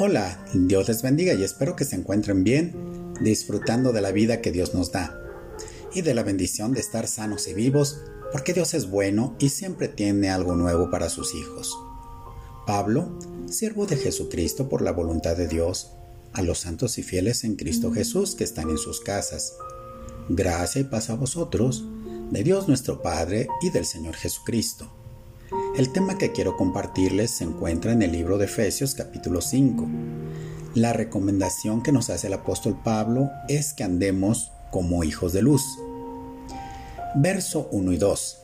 Hola, Dios les bendiga y espero que se encuentren bien, disfrutando de la vida que Dios nos da y de la bendición de estar sanos y vivos, porque Dios es bueno y siempre tiene algo nuevo para sus hijos. Pablo, siervo de Jesucristo por la voluntad de Dios, a los santos y fieles en Cristo Jesús que están en sus casas. Gracia y paz a vosotros, de Dios nuestro Padre y del Señor Jesucristo. El tema que quiero compartirles se encuentra en el libro de Efesios capítulo 5. La recomendación que nos hace el apóstol Pablo es que andemos como hijos de luz. Verso 1 y 2.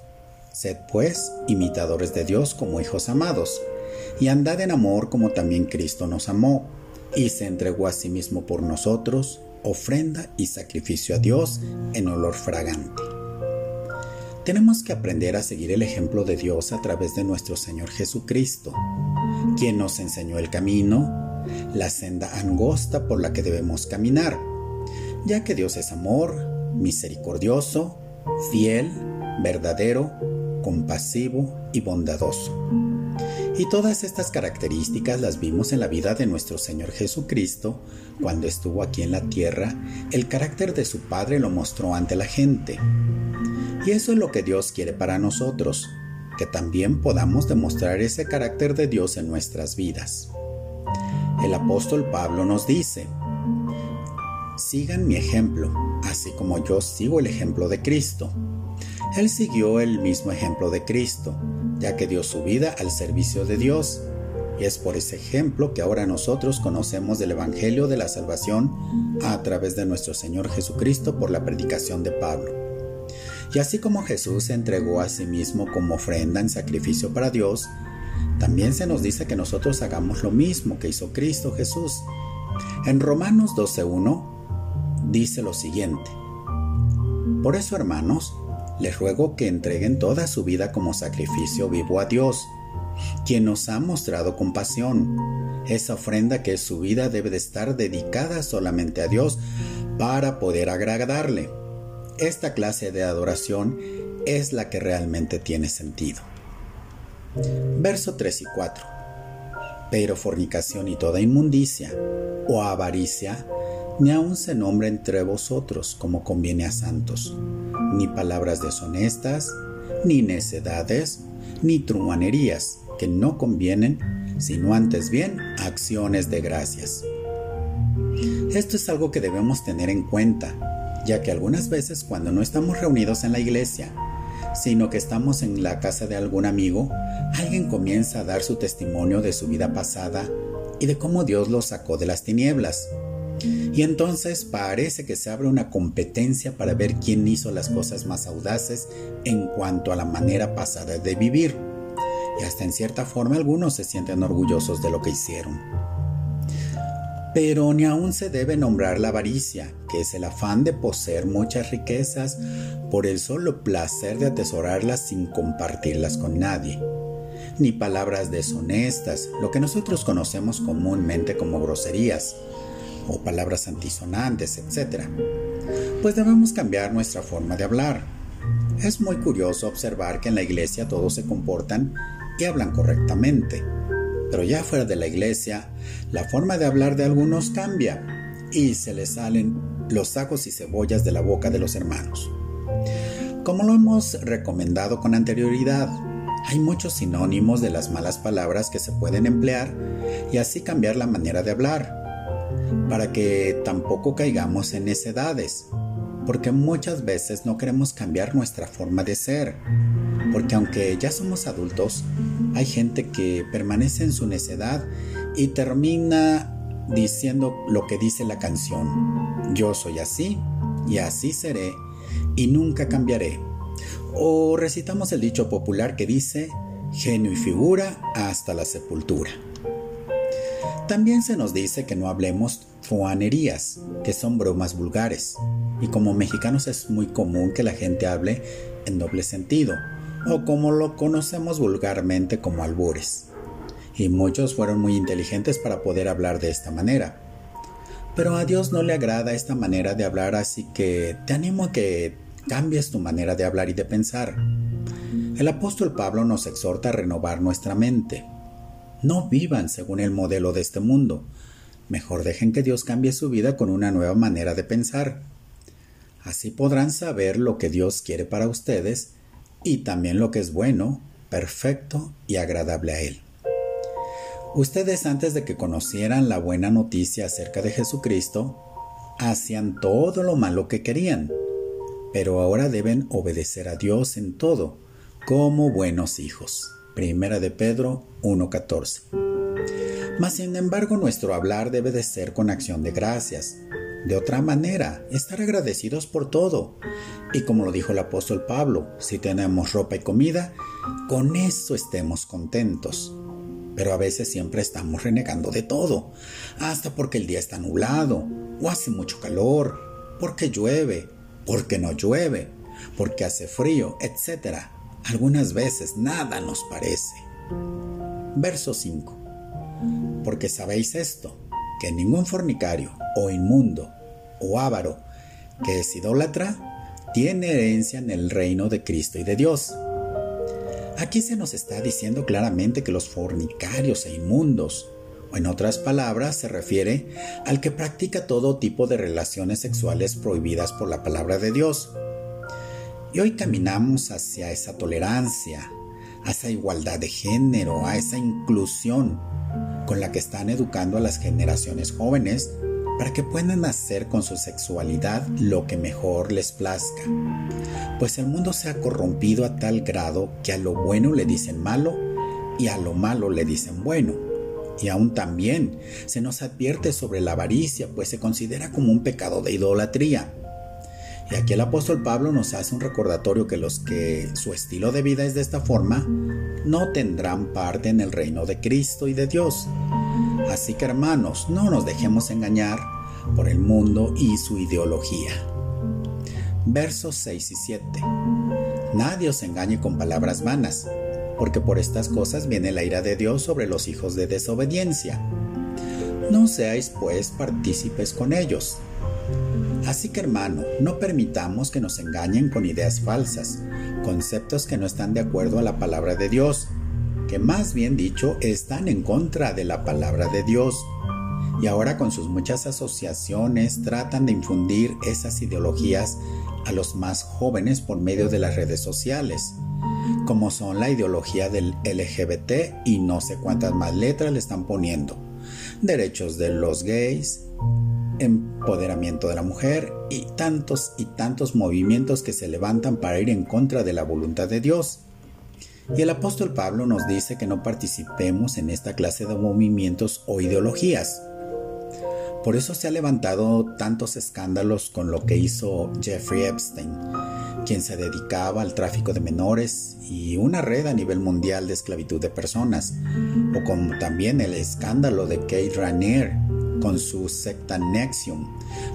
Sed pues imitadores de Dios como hijos amados, y andad en amor como también Cristo nos amó, y se entregó a sí mismo por nosotros, ofrenda y sacrificio a Dios en olor fragante. Tenemos que aprender a seguir el ejemplo de Dios a través de nuestro Señor Jesucristo, quien nos enseñó el camino, la senda angosta por la que debemos caminar, ya que Dios es amor, misericordioso, fiel, verdadero, compasivo y bondadoso. Y todas estas características las vimos en la vida de nuestro Señor Jesucristo cuando estuvo aquí en la tierra. El carácter de su Padre lo mostró ante la gente. Y eso es lo que Dios quiere para nosotros, que también podamos demostrar ese carácter de Dios en nuestras vidas. El apóstol Pablo nos dice, sigan mi ejemplo, así como yo sigo el ejemplo de Cristo. Él siguió el mismo ejemplo de Cristo, ya que dio su vida al servicio de Dios. Y es por ese ejemplo que ahora nosotros conocemos del Evangelio de la Salvación a través de nuestro Señor Jesucristo por la predicación de Pablo. Y así como Jesús se entregó a sí mismo como ofrenda en sacrificio para Dios, también se nos dice que nosotros hagamos lo mismo que hizo Cristo Jesús. En Romanos 12.1 dice lo siguiente. Por eso, hermanos, les ruego que entreguen toda su vida como sacrificio vivo a Dios, quien nos ha mostrado compasión. Esa ofrenda que es su vida debe de estar dedicada solamente a Dios para poder agradarle. Esta clase de adoración es la que realmente tiene sentido. Verso 3 y 4. Pero fornicación y toda inmundicia o avaricia ni aun se nombre entre vosotros como conviene a santos, ni palabras deshonestas, ni necedades, ni truanerías que no convienen, sino antes bien acciones de gracias. Esto es algo que debemos tener en cuenta ya que algunas veces cuando no estamos reunidos en la iglesia, sino que estamos en la casa de algún amigo, alguien comienza a dar su testimonio de su vida pasada y de cómo Dios lo sacó de las tinieblas. Y entonces parece que se abre una competencia para ver quién hizo las cosas más audaces en cuanto a la manera pasada de vivir. Y hasta en cierta forma algunos se sienten orgullosos de lo que hicieron. Pero ni aún se debe nombrar la avaricia, que es el afán de poseer muchas riquezas por el solo placer de atesorarlas sin compartirlas con nadie. Ni palabras deshonestas, lo que nosotros conocemos comúnmente como groserías, o palabras antisonantes, etc. Pues debemos cambiar nuestra forma de hablar. Es muy curioso observar que en la iglesia todos se comportan y hablan correctamente pero ya fuera de la iglesia, la forma de hablar de algunos cambia y se les salen los sacos y cebollas de la boca de los hermanos. Como lo hemos recomendado con anterioridad, hay muchos sinónimos de las malas palabras que se pueden emplear y así cambiar la manera de hablar, para que tampoco caigamos en necedades, porque muchas veces no queremos cambiar nuestra forma de ser porque aunque ya somos adultos, hay gente que permanece en su necedad y termina diciendo lo que dice la canción. Yo soy así y así seré y nunca cambiaré. O recitamos el dicho popular que dice, genio y figura hasta la sepultura. También se nos dice que no hablemos fuanerías, que son bromas vulgares. Y como mexicanos es muy común que la gente hable en doble sentido o como lo conocemos vulgarmente como albures. Y muchos fueron muy inteligentes para poder hablar de esta manera. Pero a Dios no le agrada esta manera de hablar, así que te animo a que cambies tu manera de hablar y de pensar. El apóstol Pablo nos exhorta a renovar nuestra mente. No vivan según el modelo de este mundo. Mejor dejen que Dios cambie su vida con una nueva manera de pensar. Así podrán saber lo que Dios quiere para ustedes y también lo que es bueno, perfecto y agradable a Él. Ustedes antes de que conocieran la buena noticia acerca de Jesucristo, hacían todo lo malo que querían, pero ahora deben obedecer a Dios en todo, como buenos hijos. Primera de Pedro 1.14. Mas sin embargo nuestro hablar debe de ser con acción de gracias. De otra manera, estar agradecidos por todo. Y como lo dijo el apóstol Pablo, si tenemos ropa y comida, con eso estemos contentos. Pero a veces siempre estamos renegando de todo, hasta porque el día está nublado, o hace mucho calor, porque llueve, porque no llueve, porque hace frío, etc. Algunas veces nada nos parece. Verso 5. Porque sabéis esto, que ningún fornicario, o inmundo, o avaro, que es idólatra, tiene herencia en el reino de Cristo y de Dios. Aquí se nos está diciendo claramente que los fornicarios e inmundos, o en otras palabras, se refiere al que practica todo tipo de relaciones sexuales prohibidas por la palabra de Dios. Y hoy caminamos hacia esa tolerancia, a esa igualdad de género, a esa inclusión con la que están educando a las generaciones jóvenes para que puedan hacer con su sexualidad lo que mejor les plazca. Pues el mundo se ha corrompido a tal grado que a lo bueno le dicen malo y a lo malo le dicen bueno. Y aún también se nos advierte sobre la avaricia, pues se considera como un pecado de idolatría. Y aquí el apóstol Pablo nos hace un recordatorio que los que su estilo de vida es de esta forma no tendrán parte en el reino de Cristo y de Dios. Así que hermanos, no nos dejemos engañar por el mundo y su ideología. Versos 6 y 7. Nadie os engañe con palabras vanas, porque por estas cosas viene la ira de Dios sobre los hijos de desobediencia. No seáis pues partícipes con ellos. Así que hermano, no permitamos que nos engañen con ideas falsas, conceptos que no están de acuerdo a la palabra de Dios, que más bien dicho están en contra de la palabra de Dios. Y ahora con sus muchas asociaciones tratan de infundir esas ideologías a los más jóvenes por medio de las redes sociales, como son la ideología del LGBT y no sé cuántas más letras le están poniendo, derechos de los gays, empoderamiento de la mujer y tantos y tantos movimientos que se levantan para ir en contra de la voluntad de Dios. Y el apóstol Pablo nos dice que no participemos en esta clase de movimientos o ideologías. Por eso se ha levantado tantos escándalos con lo que hizo Jeffrey Epstein, quien se dedicaba al tráfico de menores y una red a nivel mundial de esclavitud de personas, o como también el escándalo de Kate Ranier, con su secta Nexium,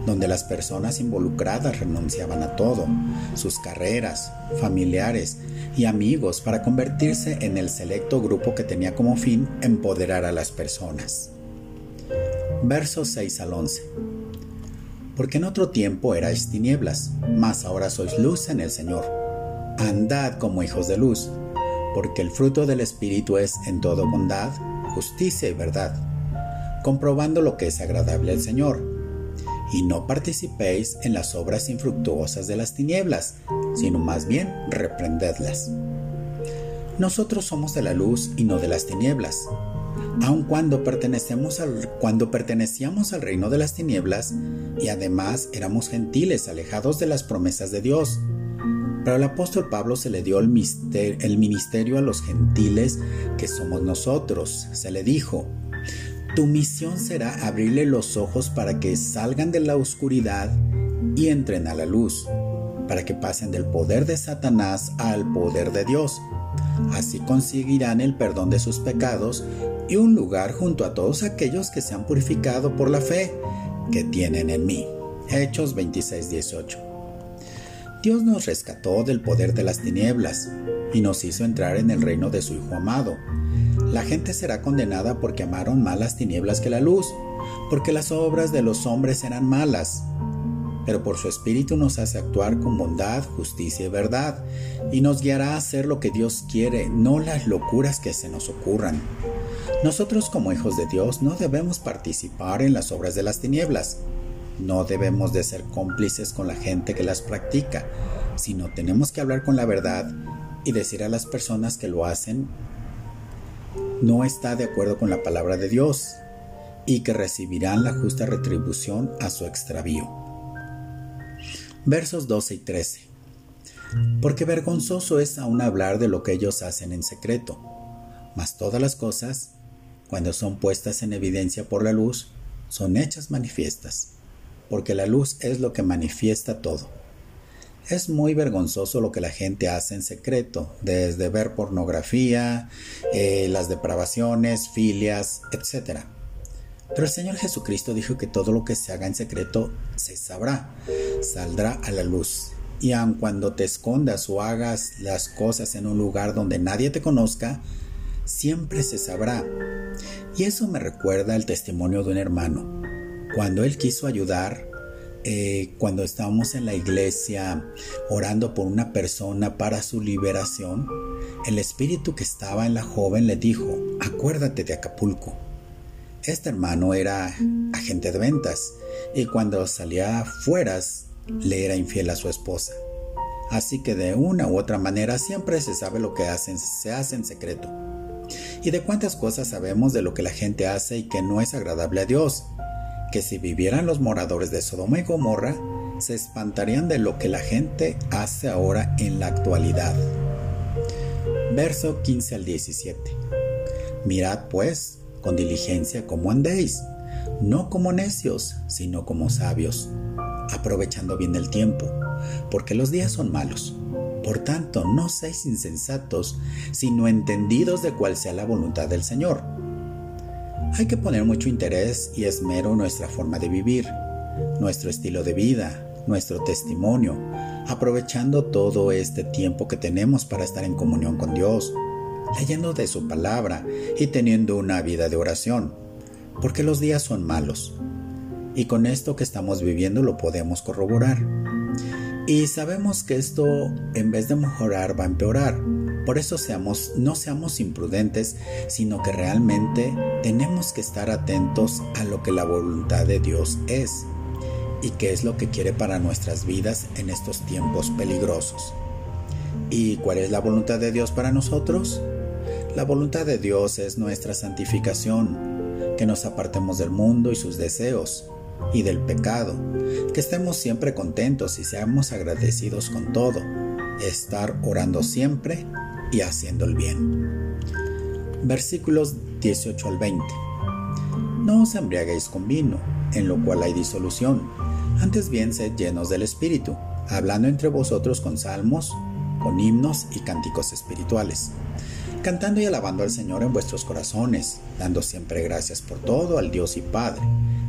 donde las personas involucradas renunciaban a todo, sus carreras, familiares y amigos para convertirse en el selecto grupo que tenía como fin empoderar a las personas. Versos 6 al 11. Porque en otro tiempo erais tinieblas, mas ahora sois luz en el Señor. Andad como hijos de luz, porque el fruto del Espíritu es en todo bondad, justicia y verdad comprobando lo que es agradable al Señor. Y no participéis en las obras infructuosas de las tinieblas, sino más bien reprendedlas. Nosotros somos de la luz y no de las tinieblas. Aun cuando, pertenecemos al, cuando pertenecíamos al reino de las tinieblas y además éramos gentiles alejados de las promesas de Dios. Pero al apóstol Pablo se le dio el, el ministerio a los gentiles que somos nosotros. Se le dijo, tu misión será abrirle los ojos para que salgan de la oscuridad y entren a la luz, para que pasen del poder de Satanás al poder de Dios. Así conseguirán el perdón de sus pecados y un lugar junto a todos aquellos que se han purificado por la fe que tienen en mí. Hechos 26:18. Dios nos rescató del poder de las tinieblas y nos hizo entrar en el reino de su Hijo amado la gente será condenada porque amaron más las tinieblas que la luz, porque las obras de los hombres eran malas. Pero por su espíritu nos hace actuar con bondad, justicia y verdad, y nos guiará a hacer lo que Dios quiere, no las locuras que se nos ocurran. Nosotros como hijos de Dios no debemos participar en las obras de las tinieblas. No debemos de ser cómplices con la gente que las practica, sino tenemos que hablar con la verdad y decir a las personas que lo hacen no está de acuerdo con la palabra de Dios y que recibirán la justa retribución a su extravío. Versos 12 y 13. Porque vergonzoso es aún hablar de lo que ellos hacen en secreto, mas todas las cosas, cuando son puestas en evidencia por la luz, son hechas manifiestas, porque la luz es lo que manifiesta todo. Es muy vergonzoso lo que la gente hace en secreto, desde ver pornografía, eh, las depravaciones, filias, etc. Pero el Señor Jesucristo dijo que todo lo que se haga en secreto se sabrá, saldrá a la luz. Y aun cuando te escondas o hagas las cosas en un lugar donde nadie te conozca, siempre se sabrá. Y eso me recuerda el testimonio de un hermano. Cuando él quiso ayudar eh, cuando estábamos en la iglesia orando por una persona para su liberación, el espíritu que estaba en la joven le dijo, acuérdate de Acapulco. Este hermano era agente de ventas y cuando salía afuera le era infiel a su esposa. Así que de una u otra manera siempre se sabe lo que hacen, se hace en secreto. Y de cuántas cosas sabemos de lo que la gente hace y que no es agradable a Dios que si vivieran los moradores de Sodoma y Gomorra, se espantarían de lo que la gente hace ahora en la actualidad. Verso 15 al 17. Mirad pues con diligencia cómo andéis, no como necios, sino como sabios, aprovechando bien el tiempo, porque los días son malos. Por tanto, no seáis insensatos, sino entendidos de cuál sea la voluntad del Señor hay que poner mucho interés y esmero en nuestra forma de vivir, nuestro estilo de vida, nuestro testimonio, aprovechando todo este tiempo que tenemos para estar en comunión con Dios, leyendo de su palabra y teniendo una vida de oración, porque los días son malos. Y con esto que estamos viviendo lo podemos corroborar. Y sabemos que esto en vez de mejorar va a empeorar. Por eso no seamos imprudentes, sino que realmente tenemos que estar atentos a lo que la voluntad de Dios es y qué es lo que quiere para nuestras vidas en estos tiempos peligrosos. ¿Y cuál es la voluntad de Dios para nosotros? La voluntad de Dios es nuestra santificación, que nos apartemos del mundo y sus deseos, y del pecado, que estemos siempre contentos y seamos agradecidos con todo, estar orando siempre y haciendo el bien. Versículos 18 al 20. No os embriaguéis con vino, en lo cual hay disolución, antes bien sed llenos del Espíritu, hablando entre vosotros con salmos, con himnos y cánticos espirituales, cantando y alabando al Señor en vuestros corazones, dando siempre gracias por todo al Dios y Padre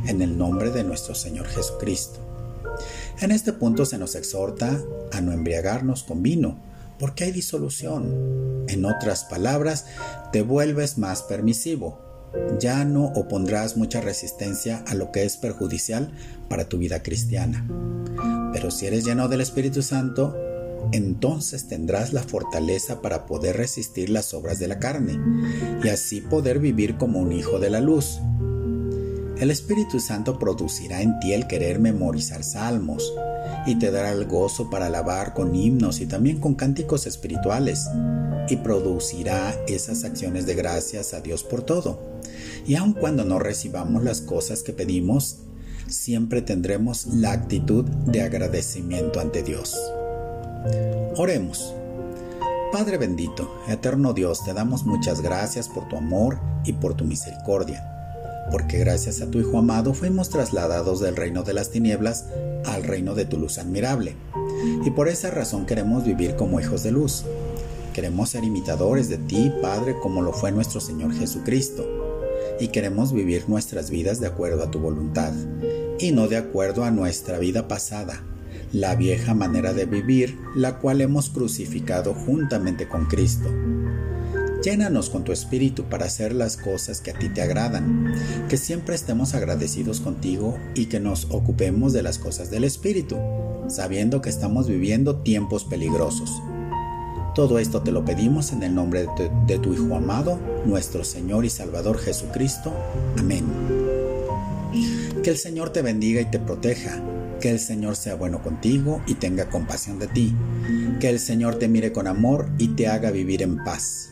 en el nombre de nuestro Señor Jesucristo. En este punto se nos exhorta a no embriagarnos con vino, porque hay disolución. En otras palabras, te vuelves más permisivo. Ya no opondrás mucha resistencia a lo que es perjudicial para tu vida cristiana. Pero si eres lleno del Espíritu Santo, entonces tendrás la fortaleza para poder resistir las obras de la carne y así poder vivir como un hijo de la luz, el Espíritu Santo producirá en ti el querer memorizar salmos y te dará el gozo para alabar con himnos y también con cánticos espirituales y producirá esas acciones de gracias a Dios por todo. Y aun cuando no recibamos las cosas que pedimos, siempre tendremos la actitud de agradecimiento ante Dios. Oremos. Padre bendito, eterno Dios, te damos muchas gracias por tu amor y por tu misericordia porque gracias a tu Hijo amado fuimos trasladados del reino de las tinieblas al reino de tu luz admirable. Y por esa razón queremos vivir como hijos de luz. Queremos ser imitadores de ti, Padre, como lo fue nuestro Señor Jesucristo. Y queremos vivir nuestras vidas de acuerdo a tu voluntad, y no de acuerdo a nuestra vida pasada, la vieja manera de vivir, la cual hemos crucificado juntamente con Cristo. Llénanos con tu espíritu para hacer las cosas que a ti te agradan, que siempre estemos agradecidos contigo y que nos ocupemos de las cosas del espíritu, sabiendo que estamos viviendo tiempos peligrosos. Todo esto te lo pedimos en el nombre de tu, Hijo amado, nuestro Señor y Salvador Jesucristo. Amén. Que el Señor te bendiga y te proteja. Que el Señor sea bueno contigo y tenga compasión de ti. Que el Señor te mire con amor y te haga vivir en paz.